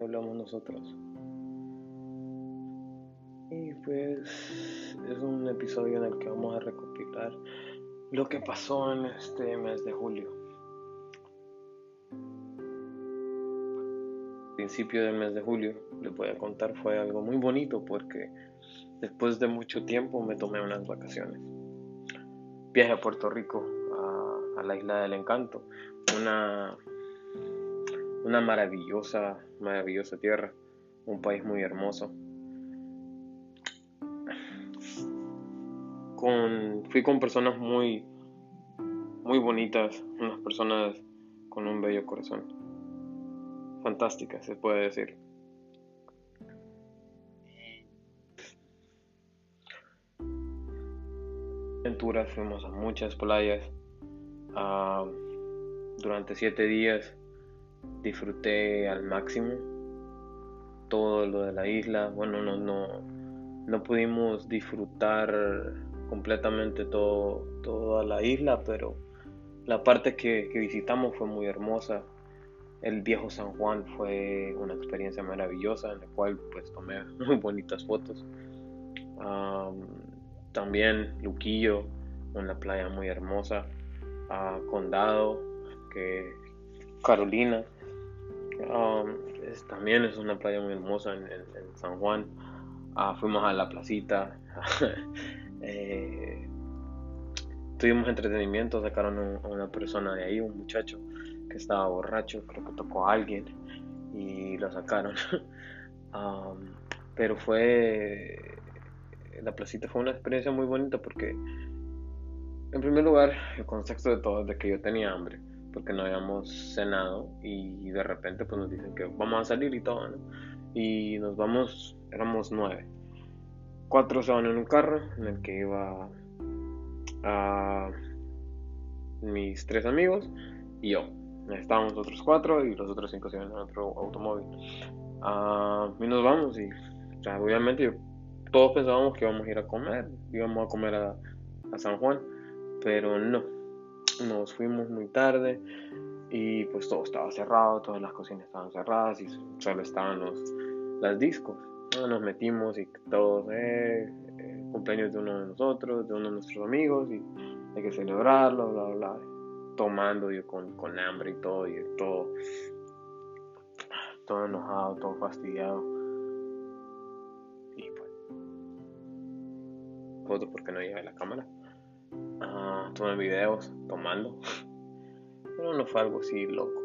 Hablamos nosotros. Y pues es un episodio en el que vamos a recopilar lo que pasó en este mes de julio. principio del mes de julio, les voy a contar, fue algo muy bonito porque después de mucho tiempo me tomé unas vacaciones. Viaje a Puerto Rico, a la isla del encanto, una, una maravillosa, maravillosa tierra, un país muy hermoso. Con, fui con personas muy, muy bonitas, unas personas con un bello corazón. Fantásticas, se puede decir. Fuimos a muchas playas. Ah, durante siete días disfruté al máximo todo lo de la isla. Bueno, no, no, no pudimos disfrutar completamente todo, toda la isla, pero la parte que, visitamos fue muy hermosa. El viejo San Juan fue una experiencia maravillosa en la cual pues tomé muy bonitas fotos. también Luquillo, una playa muy hermosa. Condado, Carolina. también es una playa muy hermosa en, San Juan. Ah, fuimos a la placita. Eh, tuvimos entretenimiento, sacaron a una persona de ahí, un muchacho que estaba borracho, creo que tocó a alguien y lo sacaron. pero fue, la placita fue una experiencia muy bonita porque, en primer lugar, el contexto de todo es de que yo tenía hambre, porque no habíamos cenado y de repente pues nos dicen que vamos a salir y todo, Y nos vamos, éramos nueve. Cuatro se van en un carro en el que iba a mis tres amigos y yo. Estábamos otros cuatro y los otros cinco se iban en otro automóvil. Uh, y nos vamos y obviamente todos pensábamos que íbamos a ir a comer, íbamos a comer a, San Juan, pero no. Nos fuimos muy tarde y pues todo estaba cerrado, todas las cocinas estaban cerradas y solo estaban los las discos. Nos metimos y todos, eh, cumpleaños de uno de nosotros, de uno de nuestros amigos, y hay que celebrarlo, bla, bla, bla. Tomando yo con, con hambre y todo, y todo, todo enojado, todo fastidiado. Y pues, foto porque no llevé la cámara. Uh, tomé videos tomando, pero no fue algo así loco.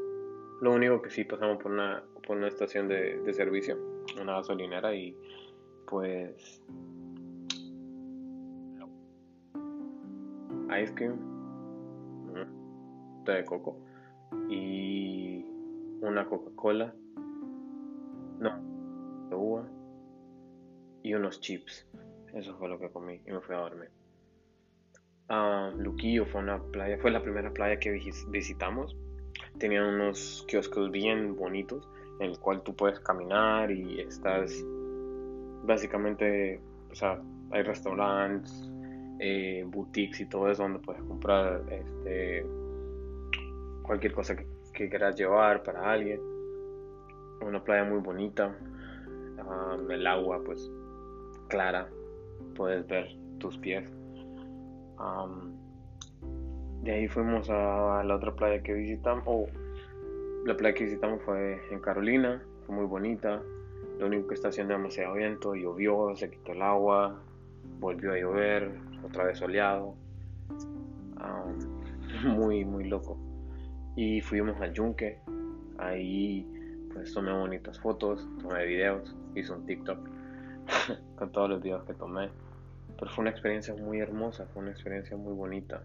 Lo único que sí pasamos por una, por una estación de, de servicio, una gasolinera, y pues ice cream, té de coco y una Coca-Cola, no, de uva y unos chips. Eso fue lo que comí y me fui a dormir. Luquillo fue una playa, fue la primera playa que visitamos. Tenían unos kioscos bien bonitos en el cual tú puedes caminar y estás básicamente, o sea, hay restaurantes, eh, boutiques y todo eso donde puedes comprar este, cualquier cosa que, quieras llevar para alguien. Una playa muy bonita, el agua pues clara, puedes ver tus pies. De ahí fuimos a la otra playa que visitamos, o la playa que visitamos fue en Carolina, fue muy bonita. Lo único que está haciendo es demasiado viento, llovió, se quitó el agua, volvió a llover, otra vez soleado, muy, muy loco. Y fuimos al yunque, ahí pues tomé bonitas fotos, tomé videos, hice un TikTok con todos los videos que tomé. Pero fue una experiencia muy hermosa, fue una experiencia muy bonita.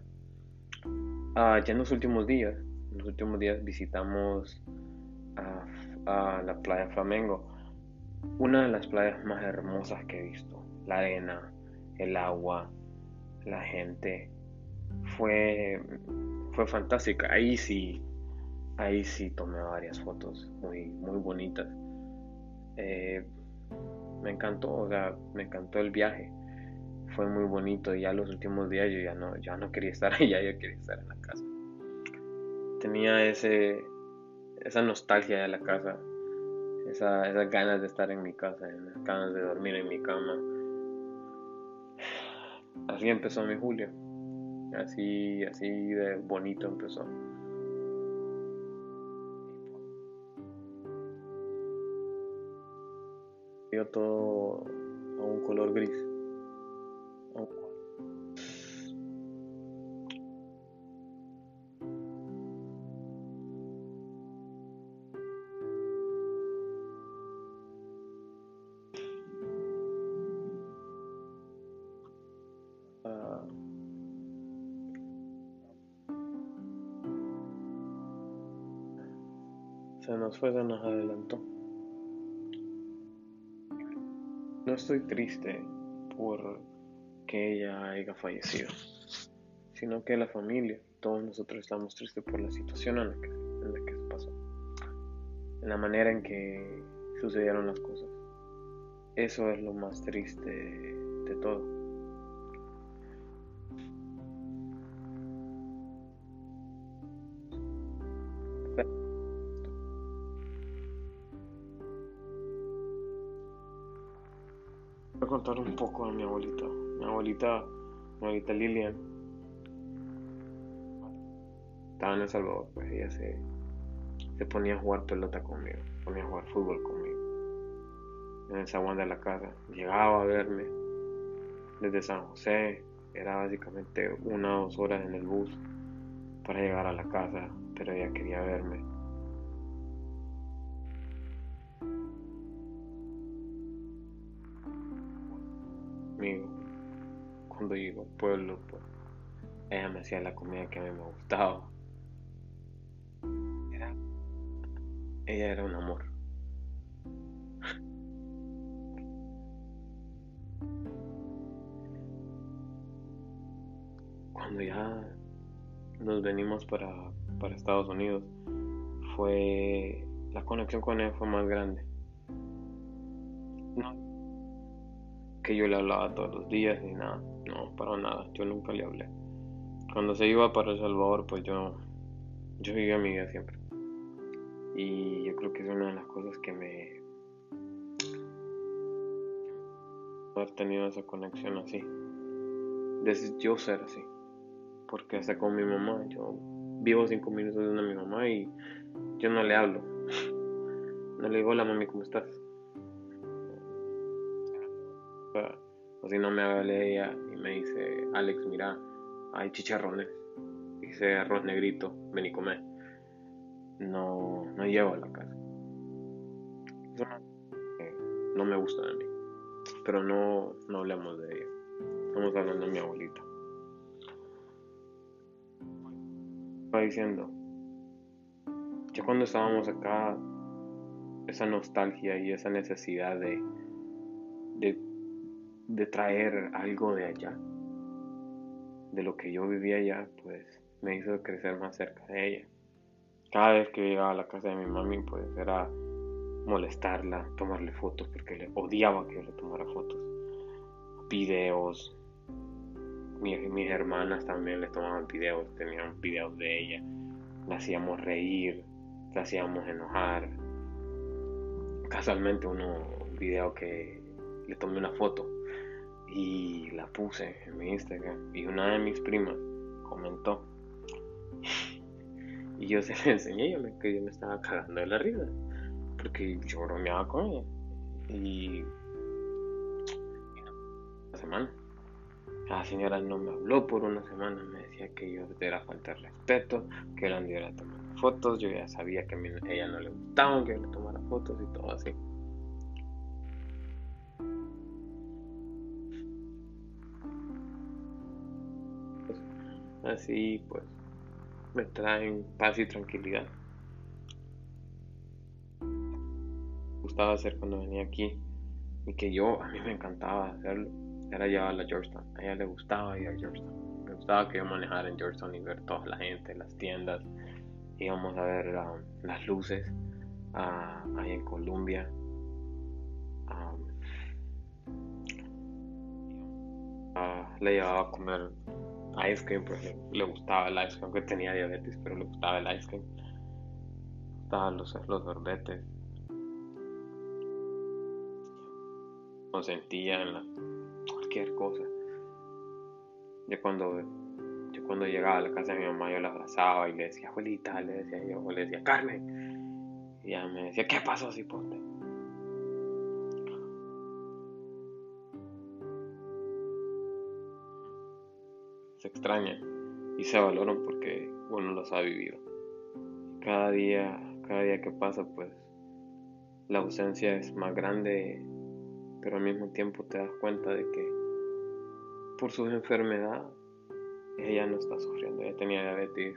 Ah, ya en los últimos días, en los últimos días visitamos a, la playa Flamengo, una de las playas más hermosas que he visto. La arena, el agua, la gente. Fue, fue fantástica. Ahí sí, ahí sí tomé varias fotos muy, muy bonitas. Eh, me encantó, o sea, me encantó el viaje. Fue muy bonito y ya los últimos días yo ya no, ya no quería estar allá, yo quería estar en la casa. Tenía ese, esa nostalgia de la casa, esa, esas ganas de estar en mi casa, esas ganas de dormir en mi cama. Así empezó mi julio, así, así de bonito empezó. Dio todo a un color gris. Se nos fue, se nos adelantó. No estoy triste por que ella haya fallecido, sino que la familia, todos nosotros estamos tristes por la situación en la que, en la que se pasó, en la manera en que sucedieron las cosas. Eso es lo más triste de todo. A contar un poco de mi abuelita. Mi abuelita, mi abuelita Lilian, estaba en El Salvador, pues ella se, se ponía a jugar pelota conmigo, ponía a jugar fútbol conmigo. En el zaguán de la casa. Llegaba a verme desde San José, era básicamente una o dos horas en el bus para llegar a la casa, pero ella quería verme. Cuando llego al pueblo, pues ella me hacía la comida que a mí me gustaba. ella era un amor. Cuando ya nos venimos para, para Estados Unidos, fue la conexión con ella fue más grande. Que yo le hablaba todos los días ni nada. No, para nada. Yo nunca le hablé. Cuando se iba para El Salvador, pues yo, yo vivía mi vida siempre. Y yo creo que es una de las cosas que me... haber tenido esa conexión así. Desde yo ser así. Porque hasta con mi mamá, yo vivo cinco minutos de una mi mamá y yo no le hablo. No le digo, hola mami, ¿cómo estás? O si no me hable ella y me dice, Alex, mira, hay chicharrones, dice arroz negrito, ven y come. No, no llevo a la casa. Eso no, me gusta de mí. Pero no, no hablemos de ella. Estamos hablando de mi abuelita. Va diciendo, ya cuando estábamos acá, esa nostalgia y esa necesidad de, de de traer algo de allá, de lo que yo vivía allá, pues me hizo crecer más cerca de ella. Cada vez que llegaba a la casa de mi mami, pues era molestarla, tomarle fotos, porque le odiaba que yo le tomara fotos, videos. mis hermanas también le tomaban videos, tenían videos de ella, la hacíamos reír, la hacíamos enojar. Casualmente uno, un video que le tomé una foto y la puse en mi Instagram y una de mis primas comentó y yo se la enseñé yo me, que yo me estaba cagando de la risa porque yo bromeaba con ella y una semana. La señora no me habló por una semana me decía que yo era falta de respeto que la andiera tomando fotos yo ya sabía que a ella no le gustaba que yo le tomara fotos y todo así Así pues me traen paz y tranquilidad. Gustaba hacer cuando venía aquí y que yo, a mí me encantaba hacerlo, era llevarla a Georgetown. A ella le gustaba ir a Georgetown. Me gustaba que yo manejara en Georgetown y ver toda la gente, las tiendas. Íbamos a ver um, las luces uh, ahí en Colombia. Um, uh, le llevaba a comer ice cream, pues le, gustaba el ice cream, aunque tenía diabetes, pero le gustaba el ice cream. estaban los, los sorbetes. O sentía en la, cualquier cosa. Ya cuando, yo cuando llegaba a la casa de mi mamá, yo la abrazaba y le decía, abuelita, le decía yo, le decía, Carmen. Y ella me decía, ¿qué pasó, Cipote? Extraña y se valoran porque uno los ha vivido. Cada día, cada día que pasa, pues la ausencia es más grande, pero al mismo tiempo te das cuenta de que por su enfermedad ella no está sufriendo, ella tenía diabetes.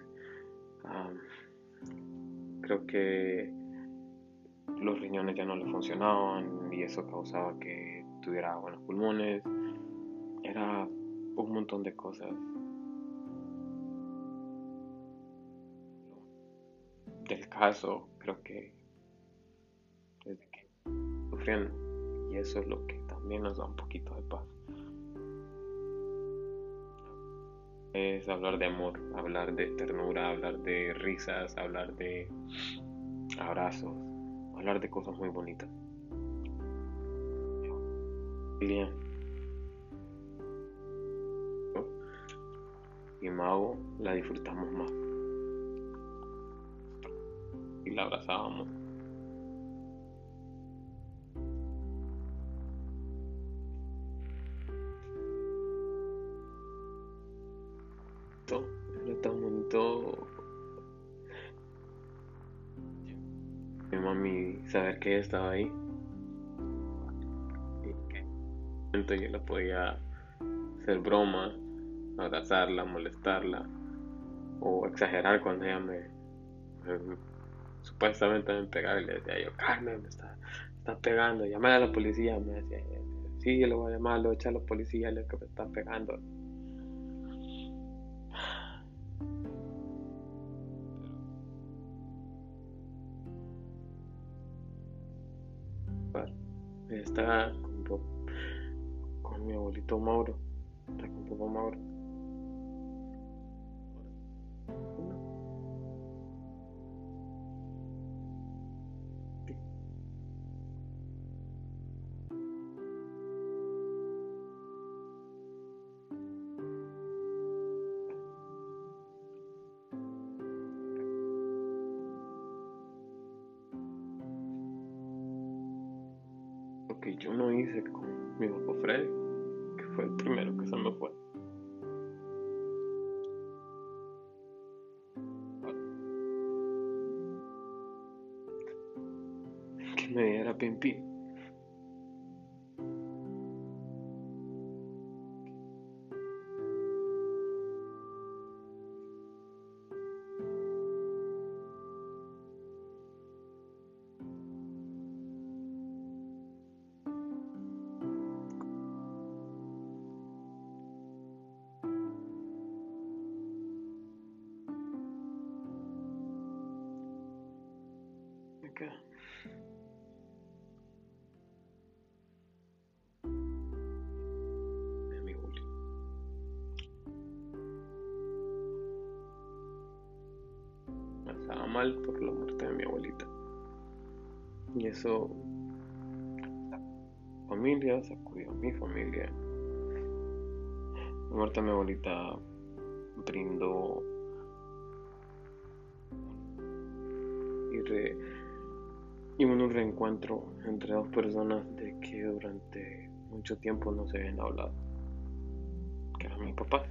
creo que los riñones ya no le funcionaban y eso causaba que tuviera buenos pulmones. Era un montón de cosas del caso, creo que desde que sufriendo y eso es lo que también nos da un poquito de paz. Es hablar de amor, hablar de ternura, hablar de risas, hablar de abrazos, hablar de cosas muy bonitas. Bien. Y Mago la disfrutamos más y la abrazábamos. Era tan bonito mi mami saber que ella estaba ahí y que yo la podía hacer broma, abrazarla, molestarla o exagerar cuando ella me supuestamente me pegaba y le decía yo, Carmen, me está, pegando, llamar a la policía, me decía, sí, yo le voy a llamar, le voy a echar a la policía, le que me está pegando. Bueno, está con, con mi abuelito Mauro, está con papá Mauro. Mi papá Freddy, que fue el primero que se me fue. Que me diera pim Me estaba mal por la muerte de mi abuelita. Y eso familia, sacudió mi familia. La muerte de mi abuelita brindó y re, y un reencuentro entre dos personas de que durante mucho tiempo no se habían hablado, que eran mi papá.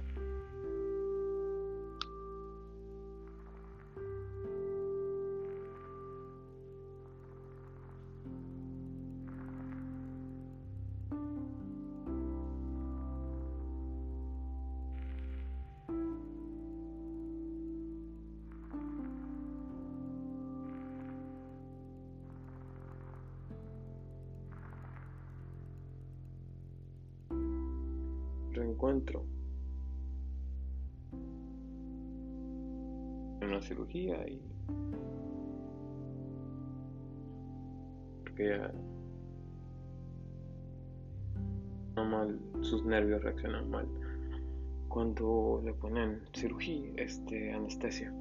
Reencuentro en una cirugía y porque ya mal sus nervios reaccionan mal cuando le ponen cirugía este anestesia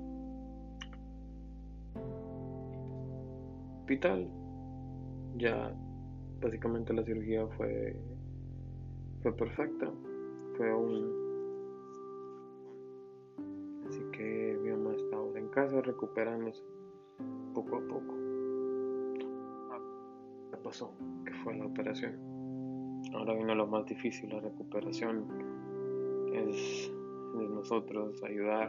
hospital. Ya básicamente la cirugía fue fue perfecta. Fue un así que mamá estado en casa recuperándose poco a poco. ¿Qué pasó? Que fue la operación. Ahora vino lo más difícil, la recuperación. Es de nosotros ayudar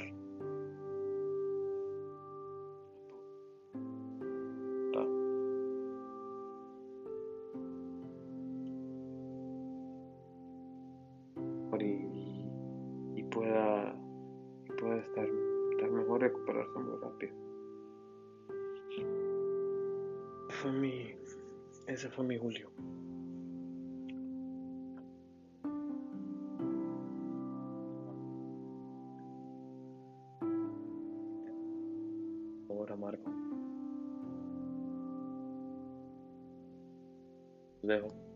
Ahora Marco. dejo.